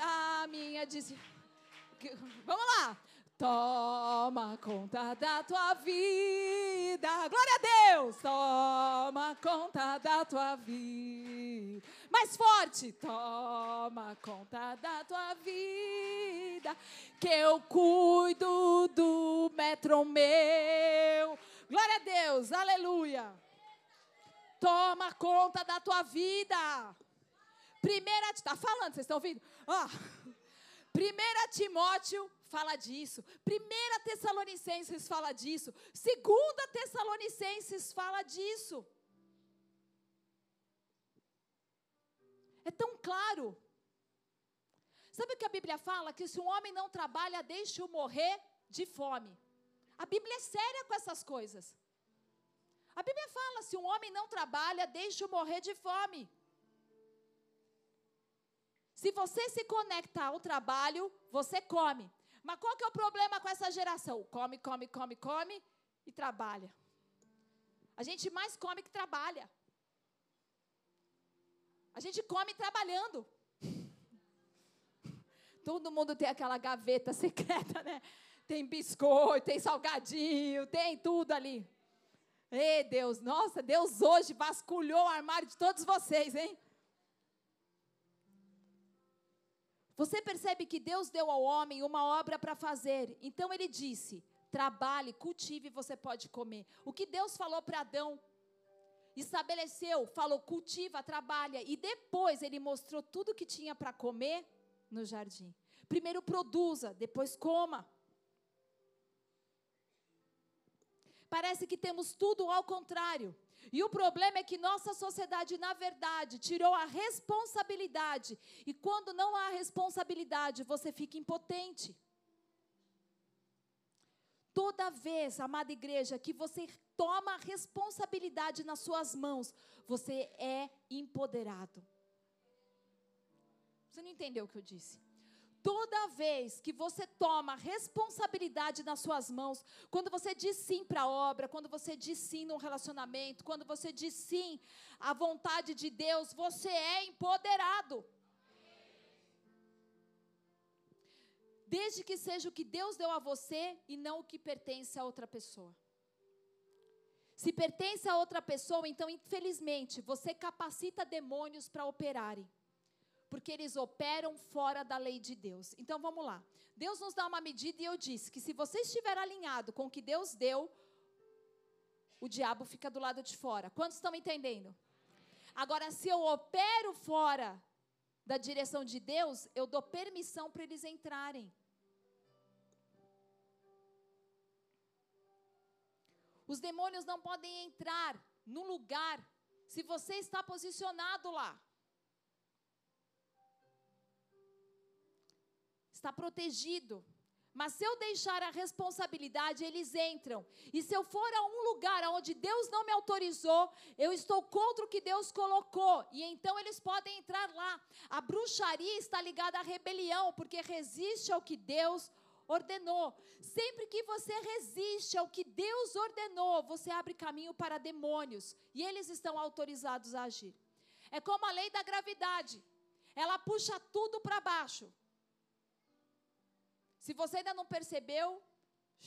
A minha disse. Vamos lá. Toma conta da tua vida. Glória a Deus. Toma conta da tua vida. Mais forte. Toma conta da tua vida. Que eu cuido do metro meu. Glória a Deus. Aleluia. Toma conta da tua vida. Primeira, está falando, vocês estão ouvindo? Ó. Primeira Timóteo fala disso. Primeira Tessalonicenses fala disso. Segunda Tessalonicenses fala disso. É tão claro. Sabe o que a Bíblia fala? Que se um homem não trabalha, deixe-o morrer de fome. A Bíblia é séria com essas coisas. A Bíblia fala: se um homem não trabalha, deixe-o morrer de fome. Se você se conecta ao trabalho, você come. Mas qual que é o problema com essa geração? Come, come, come, come e trabalha. A gente mais come que trabalha. A gente come trabalhando. *laughs* Todo mundo tem aquela gaveta secreta, né? Tem biscoito, tem salgadinho, tem tudo ali. Ei, Deus, nossa, Deus hoje vasculhou o armário de todos vocês, hein? Você percebe que Deus deu ao homem uma obra para fazer. Então ele disse: trabalhe, cultive, você pode comer. O que Deus falou para Adão, estabeleceu, falou: cultiva, trabalha. E depois ele mostrou tudo que tinha para comer no jardim. Primeiro produza, depois coma. Parece que temos tudo ao contrário. E o problema é que nossa sociedade, na verdade, tirou a responsabilidade. E quando não há responsabilidade, você fica impotente. Toda vez, amada igreja, que você toma a responsabilidade nas suas mãos, você é empoderado. Você não entendeu o que eu disse? Toda vez que você toma responsabilidade nas suas mãos, quando você diz sim para a obra, quando você diz sim num relacionamento, quando você diz sim à vontade de Deus, você é empoderado. Desde que seja o que Deus deu a você e não o que pertence a outra pessoa. se pertence a outra pessoa, então, infelizmente, você capacita demônios para operarem. Porque eles operam fora da lei de Deus. Então vamos lá. Deus nos dá uma medida e eu disse que se você estiver alinhado com o que Deus deu, o diabo fica do lado de fora. Quantos estão entendendo? Agora, se eu opero fora da direção de Deus, eu dou permissão para eles entrarem. Os demônios não podem entrar no lugar se você está posicionado lá. Está protegido. Mas se eu deixar a responsabilidade, eles entram. E se eu for a um lugar onde Deus não me autorizou, eu estou contra o que Deus colocou. E então eles podem entrar lá. A bruxaria está ligada à rebelião, porque resiste ao que Deus ordenou. Sempre que você resiste ao que Deus ordenou, você abre caminho para demônios. E eles estão autorizados a agir. É como a lei da gravidade. Ela puxa tudo para baixo. Se você ainda não percebeu,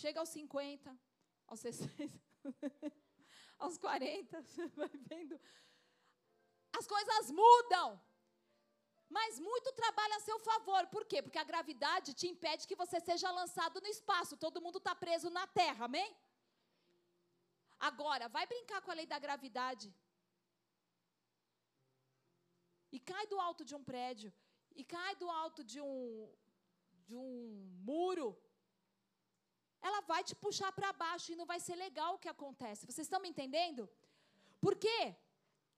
chega aos 50, aos 60, *laughs* aos 40, você *laughs* vai vendo. As coisas mudam. Mas muito trabalha a seu favor. Por quê? Porque a gravidade te impede que você seja lançado no espaço. Todo mundo está preso na terra, amém? Agora, vai brincar com a lei da gravidade. E cai do alto de um prédio. E cai do alto de um, de um muro, ela vai te puxar para baixo e não vai ser legal o que acontece. Vocês estão me entendendo? Porque,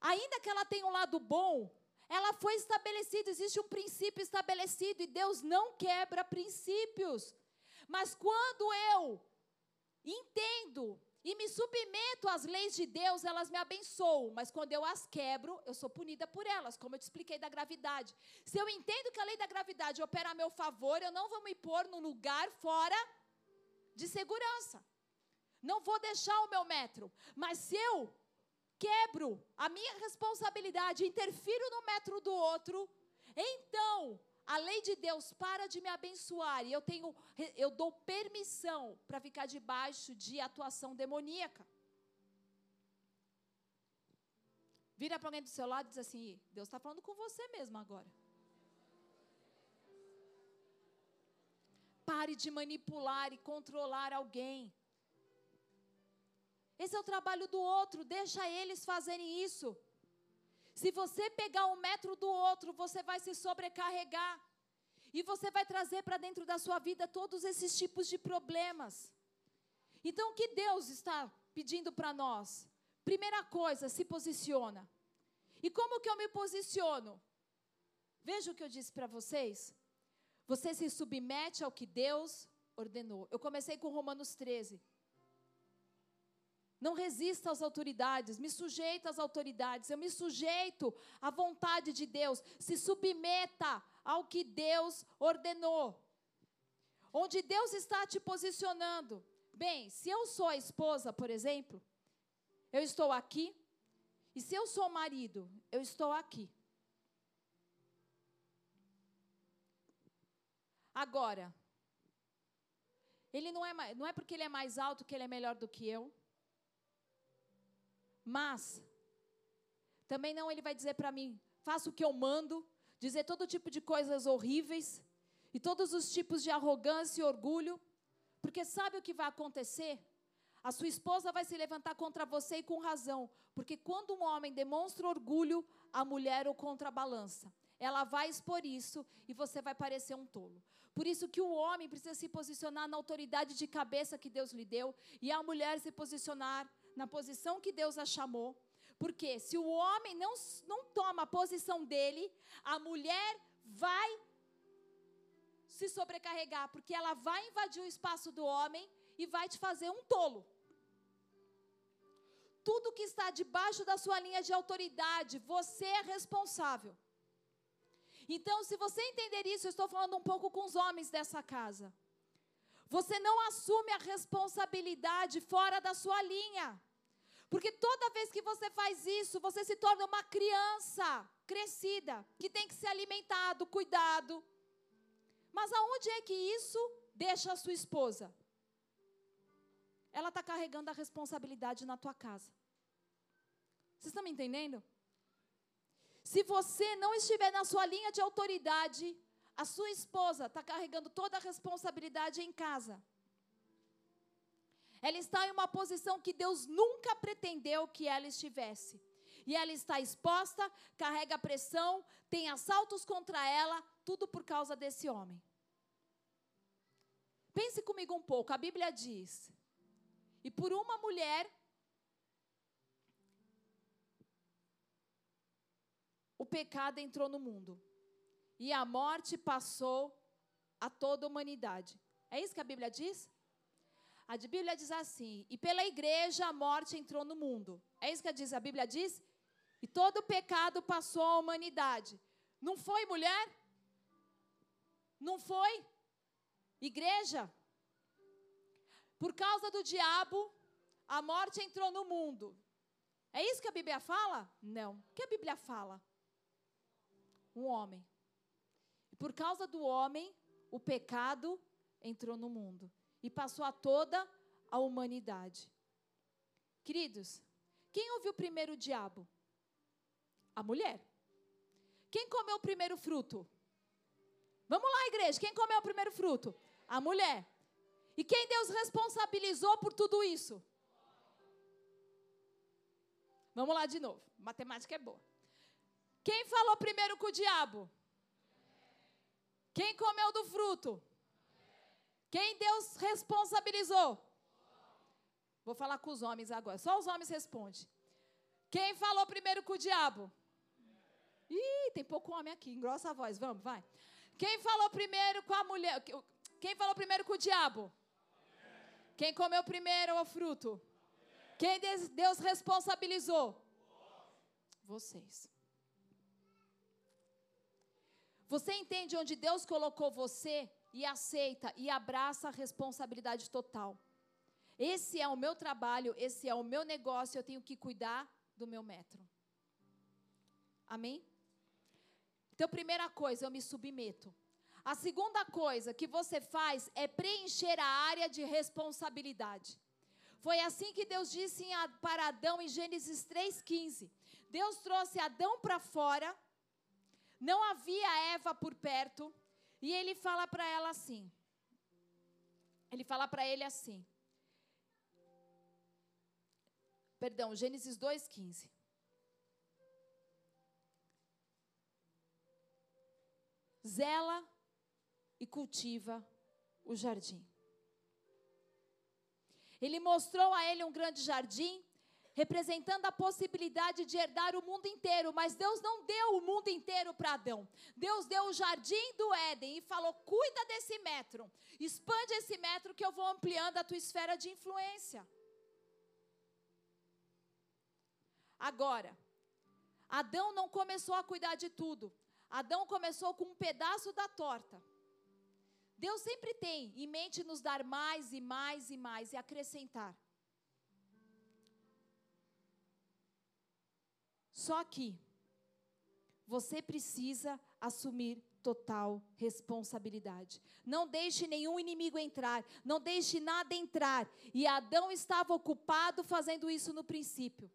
ainda que ela tenha um lado bom, ela foi estabelecida, existe um princípio estabelecido e Deus não quebra princípios. Mas quando eu entendo e me submeto às leis de Deus, elas me abençoam, mas quando eu as quebro, eu sou punida por elas, como eu te expliquei da gravidade. Se eu entendo que a lei da gravidade opera a meu favor, eu não vou me pôr num lugar fora de segurança. Não vou deixar o meu metro, mas se eu quebro a minha responsabilidade, interfiro no metro do outro, então a lei de Deus para de me abençoar e eu tenho eu dou permissão para ficar debaixo de atuação demoníaca. Vira para alguém do seu lado e diz assim: Deus está falando com você mesmo agora. Pare de manipular e controlar alguém. Esse é o trabalho do outro, deixa eles fazerem isso. Se você pegar um metro do outro, você vai se sobrecarregar. E você vai trazer para dentro da sua vida todos esses tipos de problemas. Então, o que Deus está pedindo para nós? Primeira coisa, se posiciona. E como que eu me posiciono? Veja o que eu disse para vocês. Você se submete ao que Deus ordenou. Eu comecei com Romanos 13. Não resista às autoridades, me sujeita às autoridades, eu me sujeito à vontade de Deus, se submeta ao que Deus ordenou. Onde Deus está te posicionando. Bem, se eu sou a esposa, por exemplo, eu estou aqui, e se eu sou o marido, eu estou aqui. Agora, ele não é, não é porque ele é mais alto que ele é melhor do que eu. Mas, também não ele vai dizer para mim, faça o que eu mando, dizer todo tipo de coisas horríveis, e todos os tipos de arrogância e orgulho, porque sabe o que vai acontecer? A sua esposa vai se levantar contra você e com razão, porque quando um homem demonstra orgulho, a mulher o contrabalança. Ela vai expor isso e você vai parecer um tolo. Por isso que o homem precisa se posicionar na autoridade de cabeça que Deus lhe deu e a mulher se posicionar na posição que Deus a chamou. Porque se o homem não, não toma a posição dele, a mulher vai se sobrecarregar, porque ela vai invadir o espaço do homem e vai te fazer um tolo. Tudo que está debaixo da sua linha de autoridade, você é responsável. Então, se você entender isso, eu estou falando um pouco com os homens dessa casa. Você não assume a responsabilidade fora da sua linha. Porque toda vez que você faz isso, você se torna uma criança crescida, que tem que ser alimentado, cuidado. Mas aonde é que isso deixa a sua esposa? ela está carregando a responsabilidade na tua casa. Vocês estão me entendendo? Se você não estiver na sua linha de autoridade, a sua esposa está carregando toda a responsabilidade em casa. Ela está em uma posição que Deus nunca pretendeu que ela estivesse. E ela está exposta, carrega pressão, tem assaltos contra ela, tudo por causa desse homem. Pense comigo um pouco, a Bíblia diz: e por uma mulher, o pecado entrou no mundo, e a morte passou a toda a humanidade. É isso que a Bíblia diz? A Bíblia diz assim: e pela igreja a morte entrou no mundo. É isso que a Bíblia diz? E todo o pecado passou à humanidade. Não foi, mulher? Não foi? Igreja? Por causa do diabo, a morte entrou no mundo. É isso que a Bíblia fala? Não. O que a Bíblia fala? Um homem. Por causa do homem, o pecado entrou no mundo e passou a toda a humanidade. Queridos, quem ouviu primeiro o diabo? A mulher. Quem comeu o primeiro fruto? Vamos lá, igreja. Quem comeu o primeiro fruto? A mulher. E quem Deus responsabilizou por tudo isso? Vamos lá de novo. Matemática é boa. Quem falou primeiro com o diabo? Quem comeu do fruto? Quem Deus responsabilizou? Vou falar com os homens agora. Só os homens respondem. Quem falou primeiro com o diabo? Ih, tem pouco homem aqui, engrossa a voz, vamos, vai. Quem falou primeiro com a mulher? Quem falou primeiro com o diabo? Quem comeu primeiro o fruto? Quem Deus responsabilizou? Vocês. Você entende onde Deus colocou você e aceita e abraça a responsabilidade total. Esse é o meu trabalho, esse é o meu negócio, eu tenho que cuidar do meu metro. Amém? Então, primeira coisa, eu me submeto. A segunda coisa que você faz é preencher a área de responsabilidade. Foi assim que Deus disse para Adão em Gênesis 3,15. Deus trouxe Adão para fora, não havia Eva por perto, e ele fala para ela assim. Ele fala para ele assim. Perdão, Gênesis 2,15. zela e cultiva o jardim. Ele mostrou a ele um grande jardim, representando a possibilidade de herdar o mundo inteiro, mas Deus não deu o mundo inteiro para Adão. Deus deu o jardim do Éden e falou: cuida desse metro, expande esse metro que eu vou ampliando a tua esfera de influência. Agora, Adão não começou a cuidar de tudo. Adão começou com um pedaço da torta. Deus sempre tem em mente nos dar mais e mais e mais e acrescentar. Só que você precisa assumir total responsabilidade. Não deixe nenhum inimigo entrar, não deixe nada entrar. E Adão estava ocupado fazendo isso no princípio.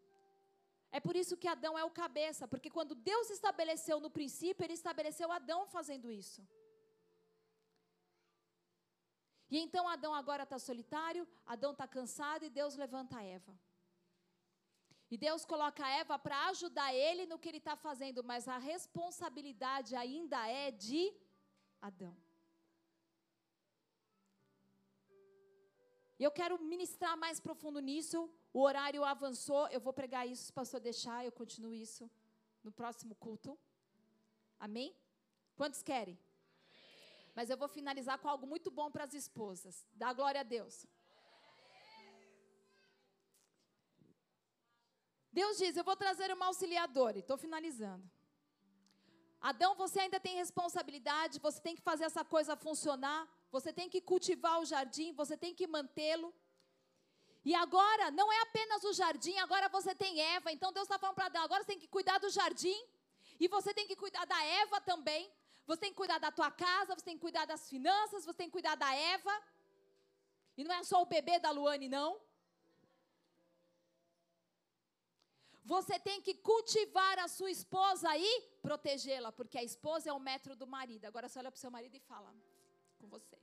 É por isso que Adão é o cabeça, porque quando Deus estabeleceu no princípio, ele estabeleceu Adão fazendo isso. E então Adão agora está solitário, Adão está cansado e Deus levanta a Eva. E Deus coloca a Eva para ajudar ele no que ele está fazendo, mas a responsabilidade ainda é de Adão. E eu quero ministrar mais profundo nisso, o horário avançou, eu vou pregar isso, se o pastor deixar, eu continuo isso no próximo culto. Amém? Quantos querem? Mas eu vou finalizar com algo muito bom para as esposas. Dá glória a Deus. Deus diz: Eu vou trazer uma auxiliadora. Estou finalizando. Adão, você ainda tem responsabilidade, você tem que fazer essa coisa funcionar, você tem que cultivar o jardim, você tem que mantê-lo. E agora, não é apenas o jardim, agora você tem Eva. Então Deus está falando para Adão: agora você tem que cuidar do jardim. E você tem que cuidar da Eva também. Você tem que cuidar da tua casa, você tem que cuidar das finanças, você tem que cuidar da Eva. E não é só o bebê da Luane, não. Você tem que cultivar a sua esposa e protegê-la, porque a esposa é o metro do marido. Agora você olha para o seu marido e fala com você.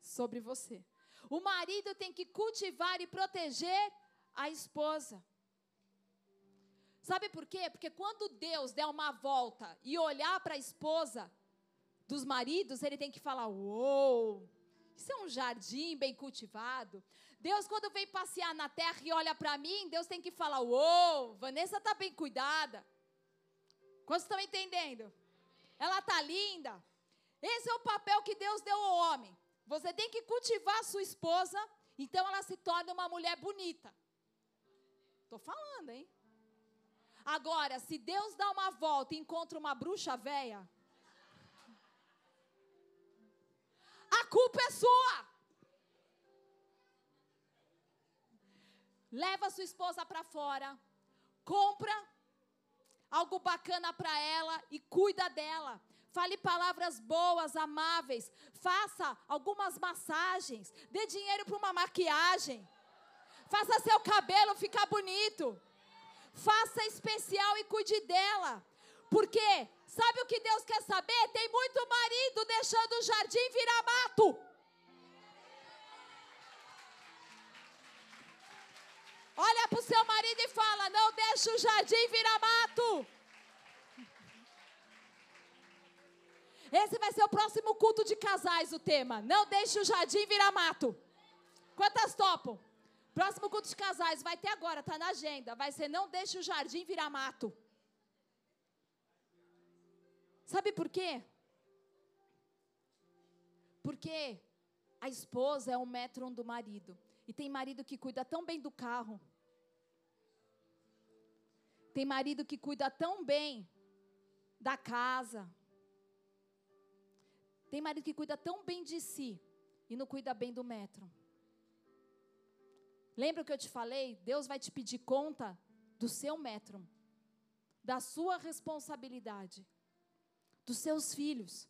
Sobre você. O marido tem que cultivar e proteger a esposa. Sabe por quê? Porque quando Deus der uma volta e olhar para a esposa dos maridos, ele tem que falar: Uou, isso é um jardim bem cultivado. Deus, quando vem passear na terra e olha para mim, Deus tem que falar: Uou, Vanessa está bem cuidada. Quantos estão entendendo? Ela está linda. Esse é o papel que Deus deu ao homem. Você tem que cultivar a sua esposa, então ela se torna uma mulher bonita. Estou falando, hein? Agora, se Deus dá uma volta e encontra uma bruxa velha, a culpa é sua. Leva sua esposa para fora, compra algo bacana para ela e cuida dela. Fale palavras boas, amáveis. Faça algumas massagens. Dê dinheiro para uma maquiagem. Faça seu cabelo ficar bonito. Faça especial e cuide dela. Porque sabe o que Deus quer saber? Tem muito marido deixando o jardim virar mato. Olha para o seu marido e fala: Não deixe o jardim virar mato. Esse vai ser o próximo culto de casais, o tema. Não deixe o jardim virar mato. Quantas topam? Próximo culto de casais vai ter agora, tá na agenda. Vai ser não deixe o jardim virar mato. Sabe por quê? Porque a esposa é um metro do marido. E tem marido que cuida tão bem do carro. Tem marido que cuida tão bem da casa. Tem marido que cuida tão bem de si e não cuida bem do metro. Lembra que eu te falei? Deus vai te pedir conta do seu metro, da sua responsabilidade, dos seus filhos.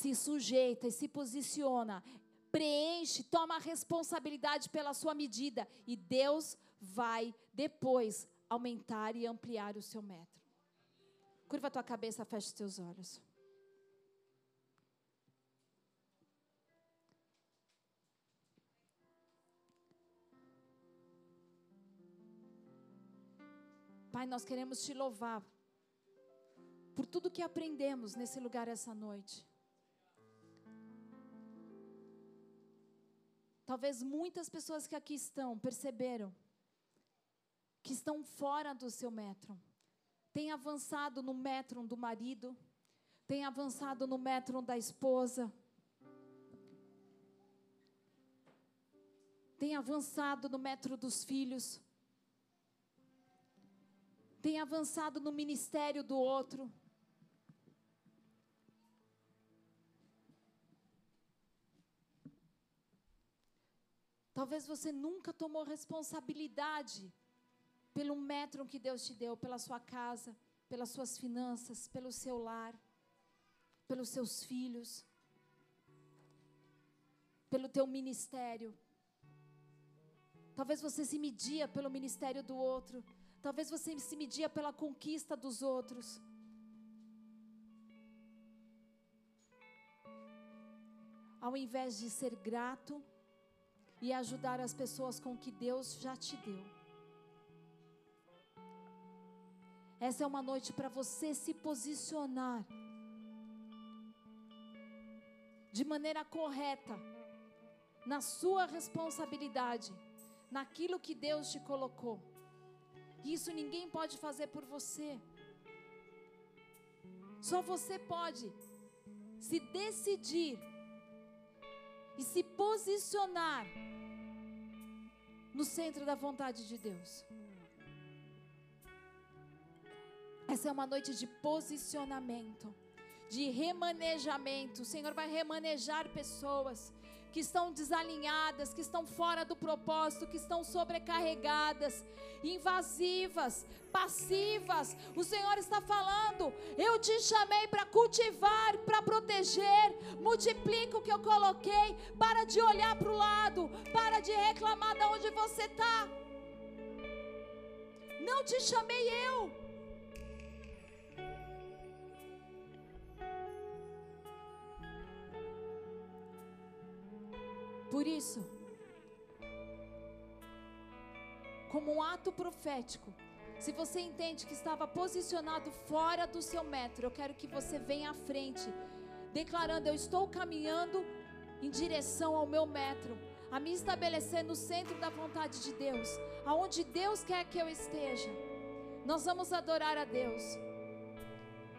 Se sujeita e se posiciona, preenche, toma a responsabilidade pela sua medida e Deus vai depois aumentar e ampliar o seu metro. Curva a tua cabeça, feche os teus olhos. Pai, nós queremos te louvar por tudo que aprendemos nesse lugar essa noite. Talvez muitas pessoas que aqui estão perceberam que estão fora do seu metro. Tem avançado no metro do marido, tem avançado no metro da esposa. Tem avançado no metro dos filhos tem avançado no ministério do outro. Talvez você nunca tomou responsabilidade pelo metro que Deus te deu, pela sua casa, pelas suas finanças, pelo seu lar, pelos seus filhos, pelo teu ministério. Talvez você se media pelo ministério do outro. Talvez você se media pela conquista dos outros. Ao invés de ser grato e ajudar as pessoas com o que Deus já te deu. Essa é uma noite para você se posicionar de maneira correta na sua responsabilidade, naquilo que Deus te colocou. Isso ninguém pode fazer por você. Só você pode se decidir e se posicionar no centro da vontade de Deus. Essa é uma noite de posicionamento, de remanejamento. O Senhor vai remanejar pessoas, que estão desalinhadas, que estão fora do propósito, que estão sobrecarregadas, invasivas, passivas. O Senhor está falando: eu te chamei para cultivar, para proteger. Multiplica o que eu coloquei. Para de olhar para o lado, para de reclamar de onde você está. Não te chamei eu. Por isso, como um ato profético, se você entende que estava posicionado fora do seu metro, eu quero que você venha à frente, declarando: Eu estou caminhando em direção ao meu metro, a me estabelecer no centro da vontade de Deus, aonde Deus quer que eu esteja. Nós vamos adorar a Deus.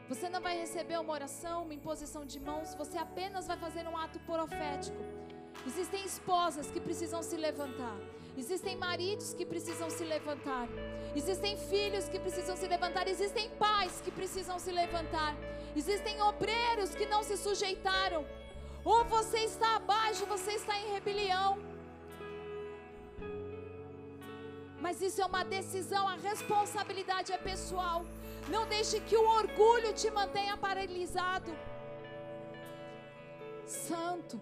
Você não vai receber uma oração, uma imposição de mãos, você apenas vai fazer um ato profético. Existem esposas que precisam se levantar. Existem maridos que precisam se levantar. Existem filhos que precisam se levantar. Existem pais que precisam se levantar. Existem obreiros que não se sujeitaram. Ou você está abaixo, você está em rebelião. Mas isso é uma decisão, a responsabilidade é pessoal. Não deixe que o orgulho te mantenha paralisado. Santo,